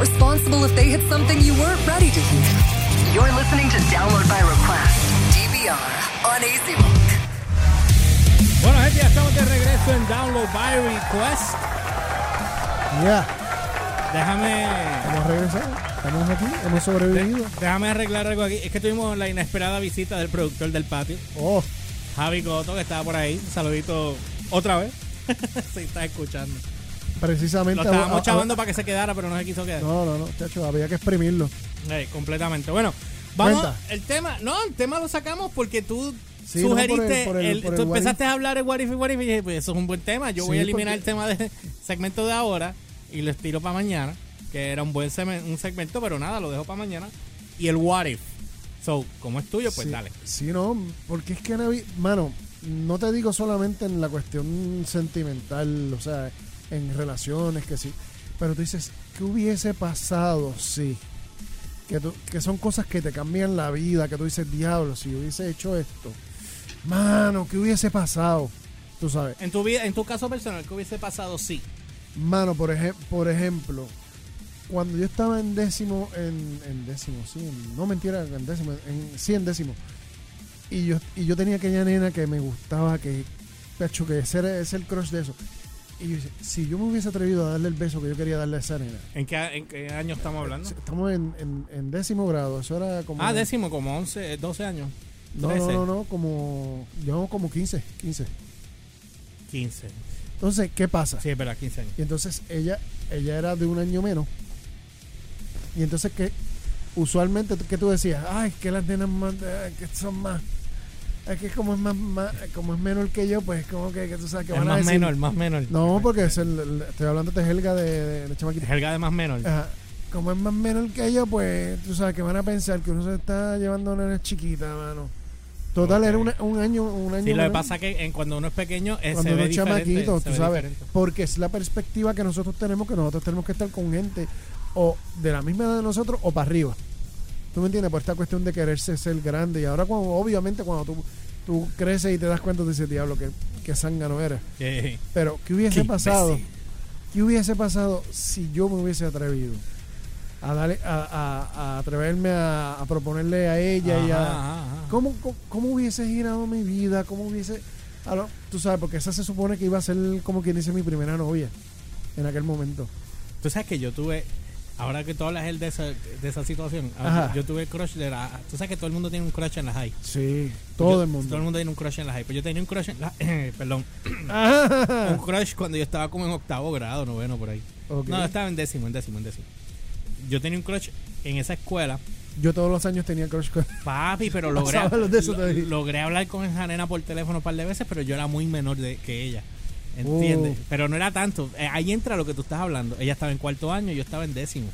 not responsible if they hit something you weren't ready to hear. You're listening to Download by Request, DVR, on AC Rock. Bueno, gente, ya estamos de regreso en Download by Request. Ya, Déjame, hemos regresado. Estamos aquí, hemos sobrevivido. déjame arreglar algo aquí. Es que tuvimos la inesperada visita del productor del patio, Oh, Javi Coto, que estaba por ahí. Un saludito otra vez. Se está escuchando. Precisamente. Lo estábamos ah, chavando para que se quedara, pero no se quiso quedar. No, no, no, chacho, había que exprimirlo. Completamente. Bueno, vamos. Cuenta. El tema, no, el tema lo sacamos porque tú Sí, no, sugeriste, por el- por el- el- por el tú empezaste a hablar de What If y What If y dije, pues eso es un buen tema. Yo voy a eliminar porque- el tema del segmento de ahora y lo estiro para mañana, que era un buen un segmento, pero nada, lo dejo para mañana. Y el What If. So, como es tuyo, pues sí, dale. Sí, no, porque es que, mano, no te digo solamente en la cuestión sentimental, o sea, en relaciones, que sí. Pero tú dices, ¿qué hubiese pasado si? Que, tú- que son cosas que te cambian la vida, que tú dices, diablo, si hubiese hecho esto. Mano, ¿qué hubiese pasado? Tú sabes. En tu vida, en tu caso personal, ¿qué hubiese pasado si? Mano, por, ejem- por ejemplo, cuando yo estaba en décimo, en, en décimo, sí, en- no mentira, en décimo, en, sí, en décimo, y yo, y yo tenía aquella nena que me gustaba, que, pecho, que ese era- es el crush de eso. Y yo decía, si yo me hubiese atrevido a darle el beso que yo quería darle a esa nena. ¿En qué, en qué año estamos hablando? Estamos en, en- en décimo grado, eso era como... Ah, décimo, como 11, 12 años. No, no, 13. no, no, como... Yo como 15, 15. 15. Entonces, ¿qué pasa? Sí, es verdad, 15 años. Y entonces ella, ella era de un año menos. Y entonces que usualmente que tú decías, ay, que las nenas más, eh, que son más, es que como es más, más- como es menor que yo, pues como que, que tú sabes que van a más decir. menor, más menor. No, porque es el- el- estoy hablando de Helga de, de, chamaquita. Helga de más menor. Ajá. Como es más menor que yo, pues tú sabes que van a pensar que uno se está llevando a una nena chiquita, mano. Total, Ok. era una- un año, un año Sí, lo que menor. pasa es que en- cuando uno es pequeño eh, cuando se uno ve es diferente. chamaquito, se tú ve sabes, diferente. porque es la perspectiva que nosotros tenemos, que nosotros tenemos que estar con gente o de la misma edad de nosotros o para arriba. ¿Tú me entiendes? Por esta cuestión de quererse ser grande. Y ahora, cuando, obviamente, cuando tú, tú creces y te das cuenta, tú dices, diablo, que, que no eres. Pero, ¿qué hubiese Qué pasado? imbécil. ¿Qué hubiese pasado si yo me hubiese atrevido a darle, a, a- a atreverme a, proponerle a ella y a, ajá, ajá. ¿Cómo, cómo, cómo hubiese girado mi vida? ¿Cómo hubiese.? lo- tú sabes, porque esa se supone que iba a ser como quien dice mi primera novia en aquel momento. Tú sabes que yo tuve, ahora que tú hablas él de esa, de esa situación, Ajá. yo tuve crush de la... Tú sabes que todo el mundo tiene un crush en la high. Sí, todo Yo- el mundo. Todo el mundo tiene un crush en la high. Pues yo tenía un crush en la... perdón. Ajá. Un crush cuando yo estaba como en octavo grado, noveno, por ahí. No, estaba en décimo, en décimo, en décimo. Yo tenía un crush en esa escuela. Yo todos los años tenía crush con. Papi, pero logré, lo- logré hablar con esa nena por teléfono un par de veces, pero yo era muy menor de, que ella. ¿Entiendes? Pero no era tanto. Eh, ahí entra lo que tú estás hablando. Ella estaba en cuarto año, yo estaba en décimo.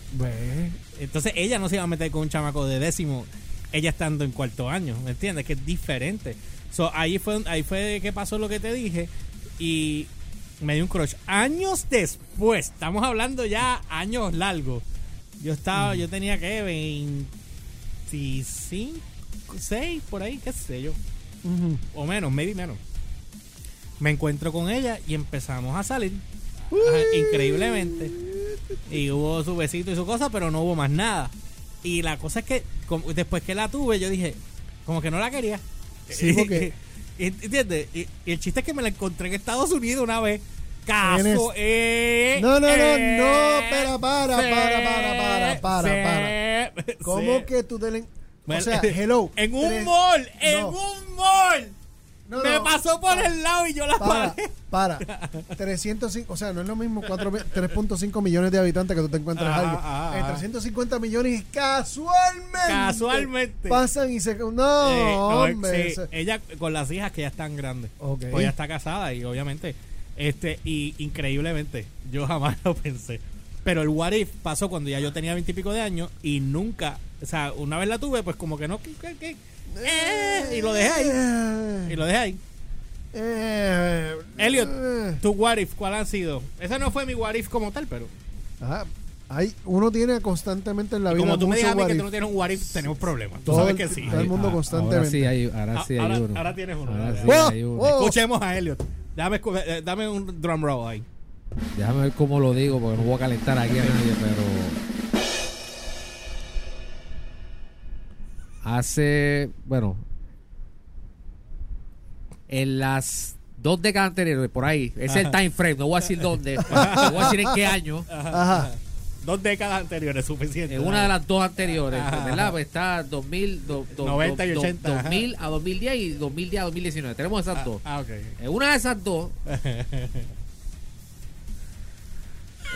Entonces ella no se iba a meter con un chamaco de décimo, ella estando en cuarto año, ¿me entiendes? Que es diferente. So, ahí fue ahí fue que pasó lo que te dije y me dio un crush. Años después, estamos hablando ya años largos. Yo estaba, yo tenía que 25, 6 por ahí, qué sé yo, o menos, maybe menos. Me encuentro con ella y empezamos a salir. Ajá, increíblemente. Y hubo su besito y su cosa, pero no hubo más nada. Y la cosa es que como- después que la tuve, yo dije, como que no la quería. Sí, porque- ¿Entiendes? Y, y el chiste es que me la encontré en Estados Unidos una vez. Caso. Eh, No, no, no, eh, no, espera, para, para, para, para, para. ¿Cómo que tú te le... O Bueno, sea, hello. En un tres- mall, en No. un mall. No, me no, pasó por el lado y yo la Para, paré. para. 305, o sea, no es lo mismo cuatro ve- 3.5 millones de habitantes que tú te encuentras En ajá. 350 millones casualmente. Casualmente. Pasan y se. No, Eh, no, hombre. sí, eso- ella con las hijas que ya están grandes. Ok. Pues ella está casada y obviamente, este, y increíblemente, yo jamás lo pensé. Pero el what if pasó cuando ya yo tenía veintipico de años y nunca, o sea, una vez la tuve, pues como que no, que, que- eh, y lo dejé ahí. Y lo dejé ahí. eh, Elliot, eh. tu what if, ¿cuál han sido? Ese no fue mi what if como tal, pero Ajá. Hay, uno tiene constantemente en la y vida. como tú me what que tú no tienes un what if, tenemos problemas. Tú Todo sabes el- que sí. todo el mundo Ah, constantemente. Ahora sí hay, ahora sí hay ahora, uno. ahora tienes uno. Ahora sí hay uno. Oh, Escuchemos a Elliot. Dame, eh, dame un drum roll ahí. Déjame ver cómo lo digo porque no voy a calentar aquí a nadie, pero. Hace. Bueno. En las dos décadas anteriores, por ahí. Es el time frame, no voy a decir dónde. no voy a decir en qué año. Dos décadas anteriores, suficiente. En una de las dos anteriores, ¿verdad? Pues está 2000, do, do, 90 y 80. 2000 a 2010 y 2010 a 2019. Tenemos esas ah, dos. Ah, okay. En una de esas dos.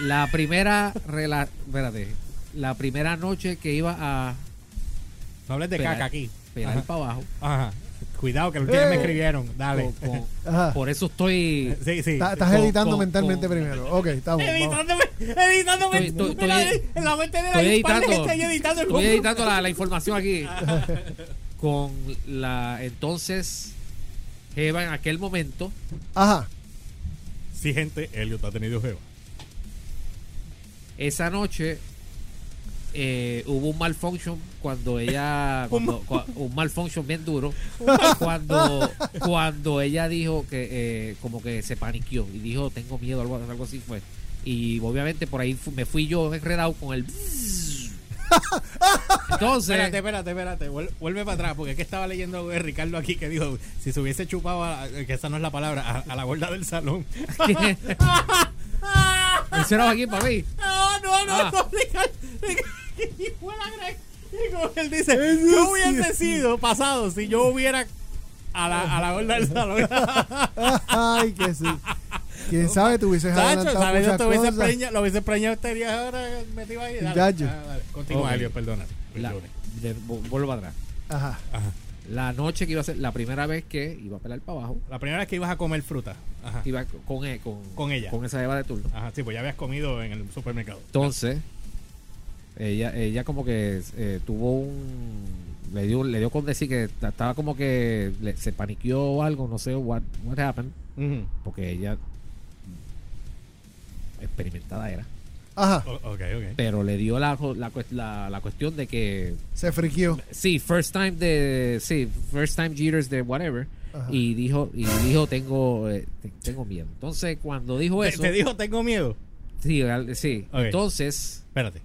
la primera, rela- espérate, la primera noche que iba a No hables de Pelar. caca aquí. pelar para abajo, Ajá. Cuidado, que el último me Eh. escribieron. Dale. con- con- Ajá. por eso estoy Sí, sí. Está- Estás con- editando con- mentalmente con- primero. Ok, estamos. Editándome, editándome. Estoy- estoy- en la mente de la editando, estoy editando el estoy editando la, la información aquí con la entonces Jeva en aquel momento Ajá. Sí, gente, Elliot ha tenido jeva. Esa noche eh, hubo un malfunction cuando ella cuando- cua- un malfunction bien duro cuando cuando ella dijo que eh, como que se paniqueó y dijo tengo miedo algo, algo así fue y obviamente por ahí fu- me fui yo enredado con el entonces Espérate, espérate, espérate. Vuel- Vuelve para atrás, porque es que estaba leyendo algo de Ricardo aquí que dijo: si se hubiese chupado, a- que esa no es la palabra, a, a la gorda del salón. Era aquí para mí No, no, no, Ah. no, Ricardo. Y fue la gran- y como él dice: ¿Qué hubiese sido pasado si yo hubiera a la, a la gorda del salón? Ay, que sí. Quién sabe, tú hubieses adelantado ¿sabes? Yo muchas te hubiese preñado, lo hubiese preñado este día ahora metido ahí. Dale, Yayo. Ah, dale. Continúa, Ok. Elliot, perdona. La- de- vuelvo atrás Ajá. Ajá. La noche que iba a ser la primera vez que iba a pelar para abajo La primera vez que ibas a comer fruta. Ajá. iba con, e- con, Con ella. con esa Eva de turno Ajá, sí, pues ya habías comido en el supermercado. Entonces, ella, ella como que eh, tuvo un. Le dio, le dio con decir que ta- estaba como que le- se paniqueó o algo, no sé what, what happened, porque ella experimentada era, Ajá. O- ok, ok. pero le dio la, la, la, la cuestión de que Se friquió. sí, first time de sí, first time jitters de whatever Ajá. y dijo y dijo tengo eh, te- tengo miedo. Entonces, cuando dijo Te, eso, te dijo, tengo miedo. sí, al- sí. Entonces, Espérate.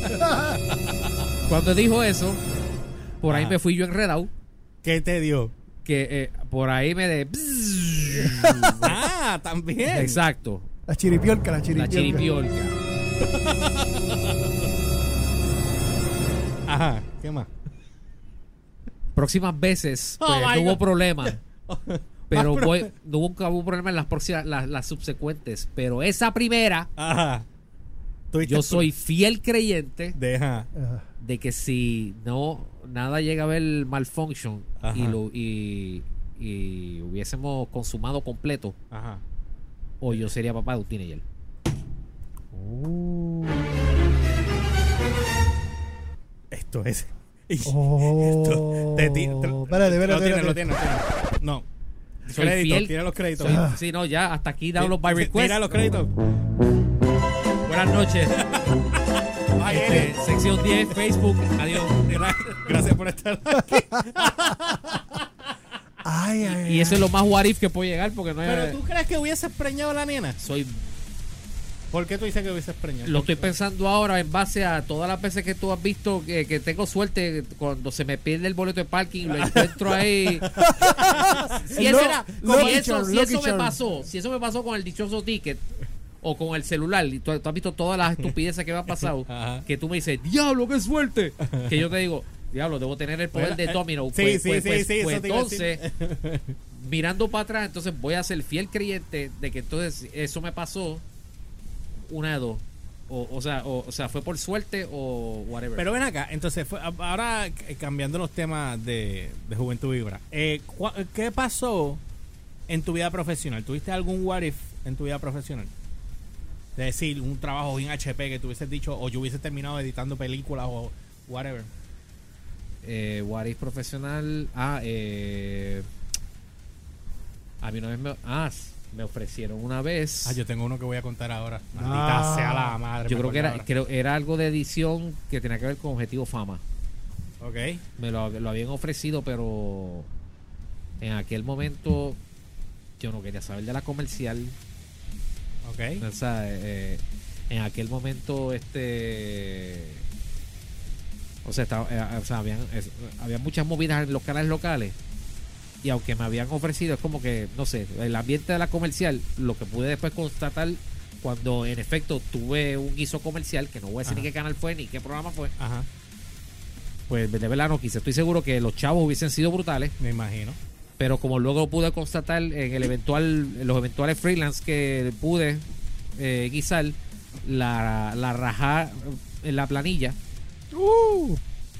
Cuando dijo eso, por ahí me fui yo enredado. ¿Qué te dio? Que eh, por ahí me de. ah, también. Exacto. La chiripiolca, la chiripiolca. La chiripiolca. Ajá, ¿qué más? Próximas veces, Oh, pues no hubo God. problema. Pero voy, no hubo, hubo problema en las próximas, las, las subsecuentes. Pero esa primera, Ajá. Yo soy fiel creyente Deja. De que si no nada llega a ver malfunction Ajá. y lo y, y hubiésemos consumado completo, Ajá. o yo sería papá de un teenager. Esto es. Oh. Te ti- te- Espérate, espérate, Lo tiene. No. Soy Créditos, fiel. tira los créditos. Soy- sí, no, ya hasta aquí download by Ti- request. Tira los créditos. Buenas noches. Ay, Este, sección 10, Facebook. Adiós. gra- Gracias por estar aquí. Ay, ay, Y eso es lo más what if que puede llegar porque no Pero es. tú crees que hubieses preñado a la nena. Soy, ¿Por qué tú dices que hubieses preñado? lo estoy pensando ahora en base a todas las veces que tú has visto que, que tengo suerte cuando se me pierde el boleto de parking lo encuentro ahí. si eso, Lo- si eso, si eso me pasó, si eso me pasó con el dichoso ticket o con el celular, y tú, tú has visto todas las estupideces que me han pasado, que tú me dices, diablo, qué suerte. Que yo te digo, diablo, debo tener el poder de Bueno, eh, Domino. sí, Pues- sí, pues- sí, pues- sí, pues entonces, mirando para atrás, entonces voy a ser fiel creyente de que entonces eso me pasó una de dos. O, o sea, o, o sea, fue por suerte o whatever. Pero ven acá, entonces, fue- ahora cambiando los temas de, de Juventud Vibra, eh, ¿qué pasó en tu vida profesional? ¿Tuviste algún what if en tu vida profesional? Es decir, un trabajo en HP que tú hubieses dicho, o yo hubiese terminado editando películas o whatever. eh, what if profesional. Ah, eh, a mí una vez me, ah, me ofrecieron una vez. Ah, yo tengo uno que voy a contar ahora. Maldita Ah. sea la madre. yo creo que era, ahora. creo, era algo de edición que tenía que ver con Objetivo Fama. Ok. Me lo, lo habían ofrecido, pero en aquel momento yo no quería saber de la comercial. Ok. O sea, eh, en aquel momento, este. O sea, estaba- eh, o sea habían, es- había muchas movidas en los canales locales. Y aunque me habían ofrecido, es como que, no sé, el ambiente de la comercial, lo que pude después constatar cuando en efecto tuve un guiso comercial, que no voy a decir Ajá. ni qué canal fue ni qué programa fue, Ajá, pues de verdad no quise. Estoy seguro que los chavos hubiesen sido brutales, me imagino. Pero como luego pude constatar en el eventual, en los eventuales freelance que pude eh, guisar, la, la rajá en la planilla Uh,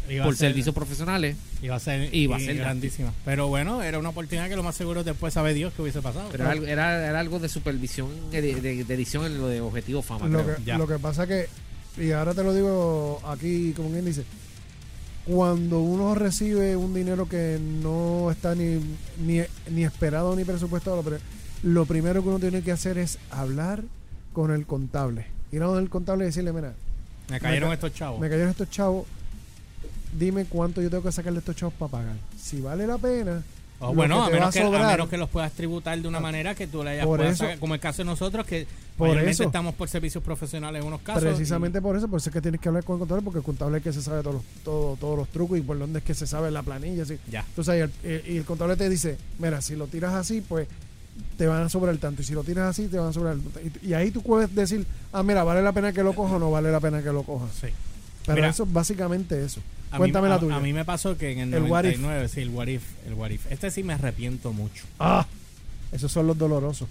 Iba por ser- servicios profesionales. Iba a ser, Iba a ser grandísima. Pero bueno, era una oportunidad que lo más seguro después sabe Dios que hubiese pasado. Pero era, algo- era, era algo de supervisión, de, de- de edición en lo de Objetivo Fama. lo, creo. que, ya. lo que pasa que, y ahora te lo digo aquí, como quien dice, cuando uno recibe un dinero que no está ni, ni, ni esperado ni presupuestado, pero lo primero que uno tiene que hacer es hablar con el contable. Ir a donde el contable y decirle, mira, me cayeron me ca- estos chavos. me cayeron estos chavos, dime cuánto yo tengo que sacarle a estos chavos para pagar. Si vale la pena, O lo bueno, a menos, a que, a menos que los puedas tributar de una Ah. manera que tú le hayas puedas eso- sacar, como el caso de nosotros, que Por eso. estamos por servicios profesionales en unos casos. Precisamente por eso, por eso es que tienes que hablar con el contable, porque el contable es que se sabe todos los, todo- todos los trucos y por dónde es que se sabe la planilla. Así. ya. Entonces, y el, eh, y el contable te dice, mira, si lo tiras así, pues te van a sobrar tanto. Y si lo tiras así, te van a sobrar tanto. Y, y ahí tú puedes decir, ah, mira, vale la pena que lo coja o no vale la pena que lo coja. Sí. Pero Mira. eso es básicamente eso. Cuéntame mí, la tuya. A, mí me pasó que en el, El what if. 99, sí, el what if, el what if. Este sí me arrepiento mucho. Ah, esos son los dolorosos.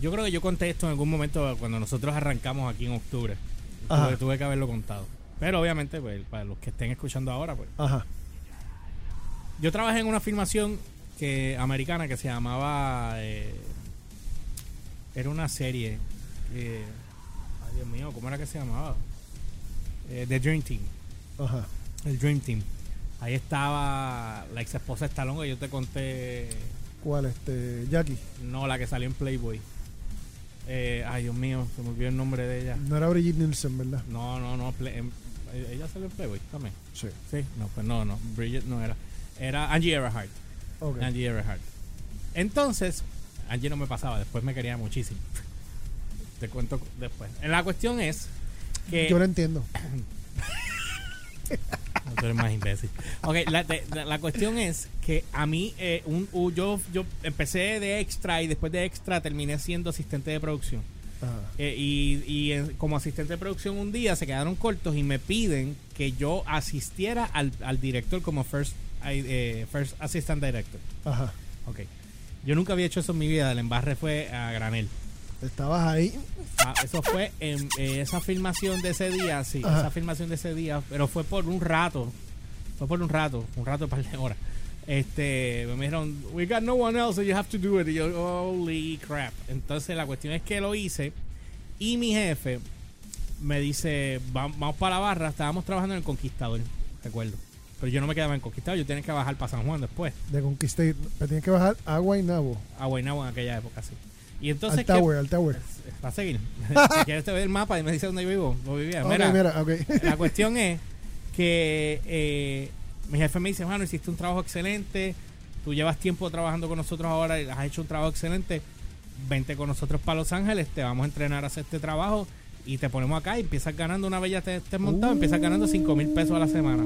Yo creo que yo conté esto en algún momento cuando nosotros arrancamos aquí en octubre. Tuve, tuve que haberlo contado. Pero obviamente, pues, para los que estén escuchando ahora, pues. Ajá. Yo trabajé en una filmación que americana que se llamaba. eh, era una serie. ay, Dios mío, ¿cómo era que se llamaba? Eh, The Dream Team. Ajá. El Dream Team. Ahí estaba la ex esposa de Stallone que yo te conté. ¿Cuál? Este, Jackie. No, la que salió en Playboy. Eh, ay, Dios mío, se me olvidó el nombre de ella. No era Brigitte Nielsen, ¿verdad? No, no, no. Play- em- ella salió en Playboy también. Sí. Sí, no, pues no, no. Bridget no era. Era Angie Everhart. Ok. Angie Everhart. Entonces, Angie no me pasaba, después me quería muchísimo. Te cuento después. La cuestión es que. Yo lo entiendo. No, tú eres más imbécil. Ok, la, la- la cuestión es que a mí, eh, un, yo, yo empecé de extra y después de extra terminé siendo asistente de producción. Ajá. Eh, y y, eh, como asistente de producción un día se quedaron cortos y me piden que yo asistiera al, al director como first, eh, first assistant director. Ajá. Ok. Yo nunca había hecho eso en mi vida, el embarre fue a granel. Estabas ahí. Ah, eso fue en eh, esa filmación de ese día, sí, Ajá. esa filmación de ese día, pero fue por un rato, fue por un rato, un rato par de horas. Este, me dijeron, we got no one else, so you have to do it. Y yo, holy crap. Entonces la cuestión es que lo hice y mi jefe me dice, "Va- vamos para la barra, estábamos trabajando en el Conquistador, recuerdo. Pero yo no me quedaba en Conquistador, yo tenía que bajar para San Juan después, De Conquisté. Me tienes que bajar a Guaynabo. a Guaynabo en aquella época, sí. Y entonces, Al ¿qué- Tower, al Tower. Va a seguir. si quieres te doy el mapa y me dice dónde yo vivo. No vivía. Mira, mira, ok. la cuestión es que eh, mi jefe me dice, bueno, hiciste un trabajo excelente, tú llevas tiempo trabajando con nosotros ahora y has hecho un trabajo excelente, vente con nosotros para Los Ángeles, te vamos a entrenar a hacer este trabajo y te ponemos acá y empiezas ganando una bella te, te montado, empiezas ganando 5 mil pesos a la semana.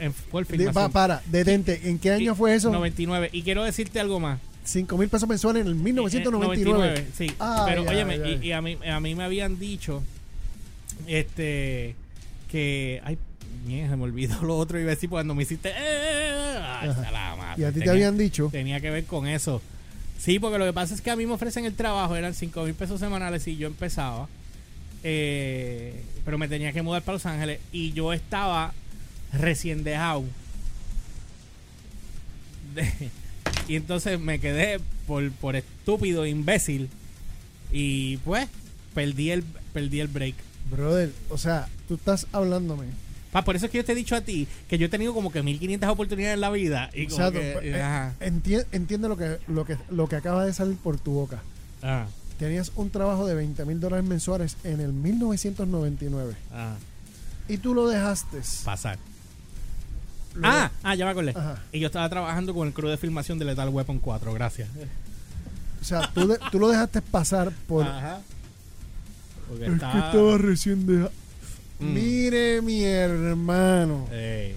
En, por De- para, detente. ¿En qué año fue eso? 99. Y quiero decirte algo más. 5 mil pesos mensuales en el 1999. Eh, sí. Ay, pero, ay, óyeme, ay. Y, y a, mí, a mí me habían dicho este que. Ay, mierda, se me olvidó lo otro. Iba a decir cuando me hiciste. eh, la madre. Y a ti te Tenía- habían dicho. Tenía que ver con eso. Sí, porque lo que pasa es que a mí me ofrecen el trabajo, eran 5 mil pesos semanales y yo empezaba. eh, pero me tenía que mudar para Los Ángeles y yo estaba recién dejado. De- y entonces me quedé por, por estúpido, imbécil. Y pues, perdí el, perdí el break. Brother, o sea, tú estás hablándome. Pa, por eso es que yo te he dicho a ti que yo he tenido como que 1500 oportunidades en la vida. Y O como sea, que, tú- eh, ajá, enti- entiende lo que, lo, que, lo que acaba de salir por tu boca. ajá, Tenías un trabajo de 20 mil dólares mensuales en el 1999. ajá. Y tú lo dejaste. pasar. Ah, ah, ya me acordé. Ajá. Y yo estaba trabajando con el crew de filmación de Lethal Weapon 4, gracias. O sea, tú, de- tú lo dejaste pasar por... Ajá. Porque Es que estaba- estaba recién dejado. Mm. Mire, mi hermano. Eh,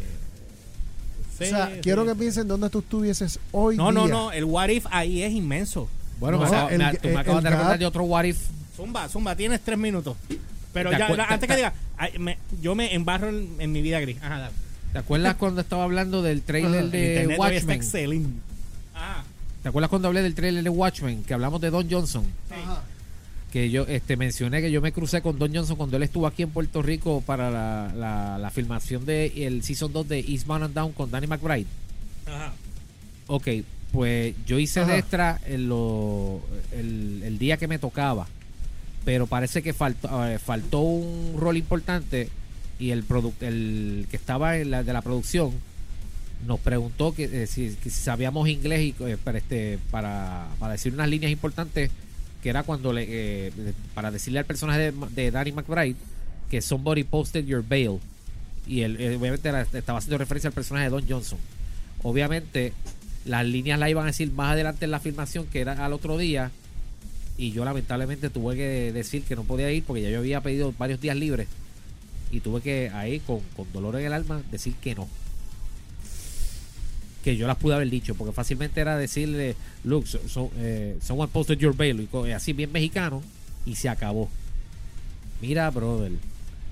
o sea, sí. quiero que piensen dónde tú estuvieses hoy No, no, día. no. El what if ahí es inmenso. Bueno, No, acabo- el- me- tú me acabas de recordar gap- de otro what if. Zumba, zumba, tienes tres minutos. Pero ¿Te ya, antes que diga, me- yo me embarro en, en mi vida gris. Ajá, dale. ¿Te acuerdas cuando estaba hablando del trailer de internet hoy está Watchmen? excelente. Ah, ¿Te acuerdas cuando hablé del trailer de Watchmen? Que hablamos de Don Johnson. Ajá. Que yo este mencioné que yo me crucé con Don Johnson cuando él estuvo aquí en Puerto Rico para la, la, la filmación de el Season 2 de Eastbound and Down con Danny McBride. ajá. Ok, pues yo hice Ajá. de extra en lo- el, el día que me tocaba, pero parece que faltó, eh, faltó un rol importante y el, el que estaba en la, de la producción nos preguntó que, eh, si, sabíamos inglés y, eh, para, este, para, decir unas líneas importantes que era cuando le, eh, para decirle al personaje de, Danny McBride que somebody posted your bail. Y él eh, obviamente estaba haciendo referencia al personaje de Don Johnson. Obviamente las líneas la iban a decir más adelante en la filmación que era al otro día y yo lamentablemente tuve que decir que no podía ir porque ya yo había pedido varios días libres y tuve que ahí con, con dolor en el alma decir que no que yo las pude haber dicho porque fácilmente era decirle look so, so- eh, someone posted your bail y co- así bien mexicano y se acabó mira brother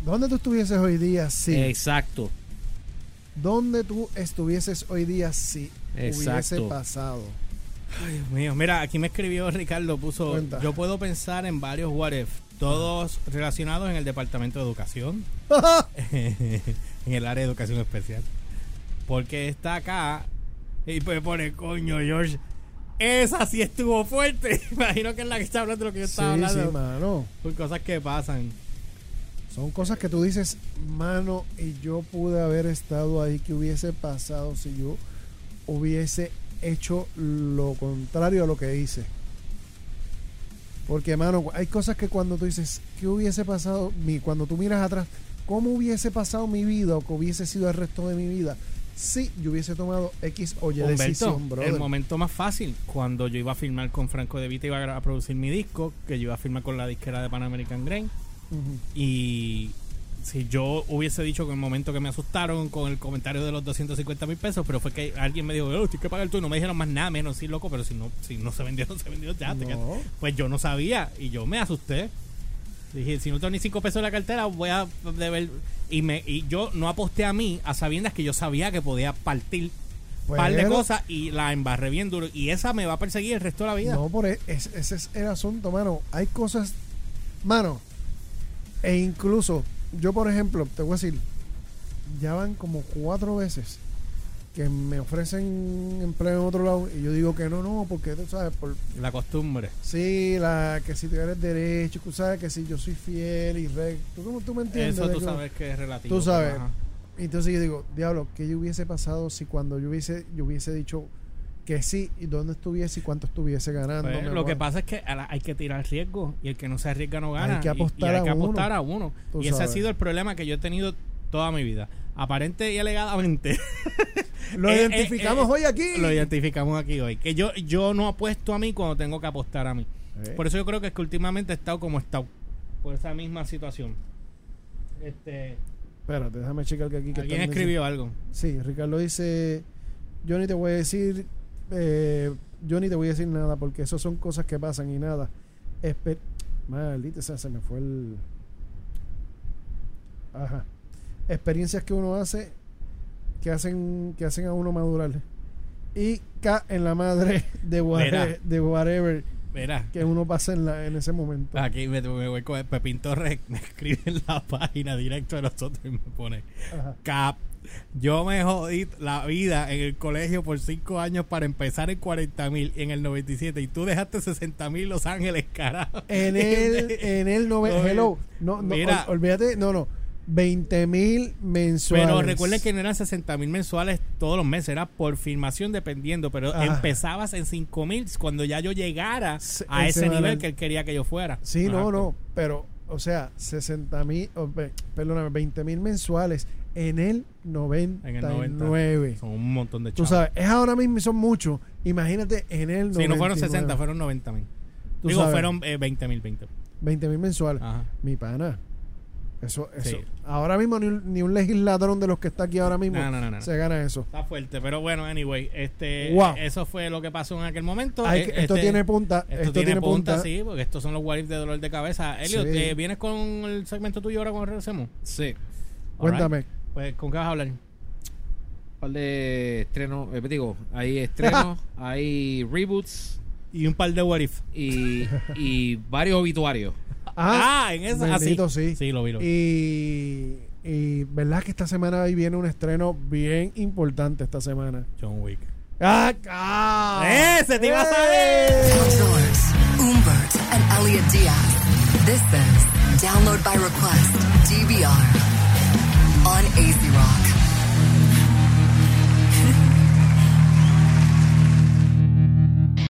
¿Dónde tú estuvieses hoy día si? exacto ¿Dónde tú estuvieses hoy día si hubiese Exacto. pasado? Ay, Dios mío. Mira, aquí me escribió Ricardo, puso, Cuenta. yo puedo pensar en varios what if, todos relacionados en el departamento de educación, en el área de educación especial. Porque está acá y pues pone, coño, George, esa sí estuvo fuerte. Imagino que es la que está hablando de lo que yo sí, estaba sí, hablando. mano. por cosas que pasan. Son cosas que tú dices, mano, y yo pude haber estado ahí. ¿Qué hubiese pasado si yo hubiese hecho lo contrario a lo que hice? Porque, mano, hay cosas que cuando tú dices, ¿qué hubiese pasado? Mi, cuando tú miras atrás, ¿cómo hubiese pasado mi vida o que hubiese sido el resto de mi vida si yo hubiese tomado X o Y Humberto, decisión, brother? el momento más fácil, cuando yo iba a filmar con Franco De Vita, iba a producir mi disco, que yo iba a filmar con la disquera de Pan American Grain. Y si yo hubiese dicho que en el momento que me asustaron con el comentario de los 250 mil pesos, pero fue que alguien me dijo, oh, tienes que pagar tú, y no me dijeron más nada, menos, sí, loco, pero si no, si no se vendió, no se vendió, ya, No. Pues yo no sabía y yo me asusté. Dije, si no tengo ni cinco pesos en la cartera, voy a deber. Y, me, y yo no aposté a mí a sabiendas que yo sabía que podía partir un par de cosas y la embarré bien duro. Y esa me va a perseguir el resto de la vida. No, por e- es- ese es el asunto, mano. Hay cosas, mano, e incluso, yo por ejemplo, te voy a decir, ya van como cuatro veces que me ofrecen empleo en otro lado y yo digo que no, no, porque tú sabes, por La costumbre. sí, la que si tú eres derecho, tú sabes que si yo soy fiel y recto, ¿tú, tú me entiendes? Eso tú que- sabes que es relativo. Tú sabes. pero. Entonces yo digo, diablo, ¿qué yo hubiese pasado si cuando yo hubiese, yo hubiese dicho que sí y dónde estuviese y cuánto estuviese ganando? Pues, lo que pasa es que la- hay que tirar riesgo y el que no se arriesga no gana. Hay que apostar y, hay a que uno. apostar a uno. Tú y ese ha sido el problema que yo he tenido toda mi vida. Aparente y alegadamente. Lo Eh, eh, identificamos eh, hoy aquí. Lo identificamos aquí hoy. Que yo, yo no apuesto a mí cuando tengo que apostar a mí. Eh, Por eso yo creo que es que últimamente he estado como he estado. Por esa misma situación. Este, Espérate, déjame checar que aquí. Que alguien escribió algo. Sí, Ricardo dice: Yo ni te voy a decir. Eh, yo ni te voy a decir nada porque eso son cosas que pasan y nada. Espe- Maldita sea, se me fue el. Ajá. Experiencias que uno hace que hacen que hacen a uno madurar. Y K en la madre de whatever Mira, que uno pasa en, la, en ese momento. aquí me, me voy con Pepín Torres. Me escribe en la página directo de nosotros y me pone. Ajá. Cap. Yo me jodí la vida en el colegio por cinco años para empezar en 40 mil en el 97 y tú dejaste 60 mil Los Ángeles, carajo. En el, en el nove- hello, no, no, mira. ol- olvídate, no, no, 20 mil mensuales. Pero recuerden que no eran 60 mil mensuales todos los meses, era por filmación dependiendo, pero Ajá. empezabas en 5 mil cuando ya yo llegara a el ese semanal. nivel que él quería que yo fuera. Sí, no, Ajá, no, pero, o sea, 60 mil, oh, pe- perdóname, 20 mil mensuales en el 99. En el 90. Son un montón de Tú chavos. sabes, es ahora mismo y son muchos. Imagínate en el 99. Si no fueron 60, fueron 90 mil. Tú Digo, sabes. fueron eh, 20 mil, 20. 20 mil mensuales. Ajá. Mi pana, Eso, eso. Sí. Ahora mismo ni, un- ni un legislador de los que está aquí ahora mismo No, no, no, no. se gana eso. Está fuerte, pero bueno, anyway, este, Wow. eso fue lo que pasó en aquel momento. Hay Eh, esto este- tiene punta. Esto, tiene, punta, punta. sí, porque estos son los what if de dolor de cabeza. Elliot, Sí. eh, ¿vienes con el segmento tuyo ahora cuando regresemos? Sí. Cuéntame. Pues, ¿con qué vas a hablar? Un par de estrenos, eh, digo, hay estrenos, hay reboots Y un par de what if. y, y varios obituarios. Ah, en esa. ah, bendito, sí. sí. Sí, lo vi. Lo vi. Y, y verdad que esta semana ahí viene un estreno bien importante esta semana. John Wick. ¡Ah! ah. ¡Ese te iba a saber! George, Umbert, and Elliot Diaz. This is Download by Request, DVR, on AZ Rock.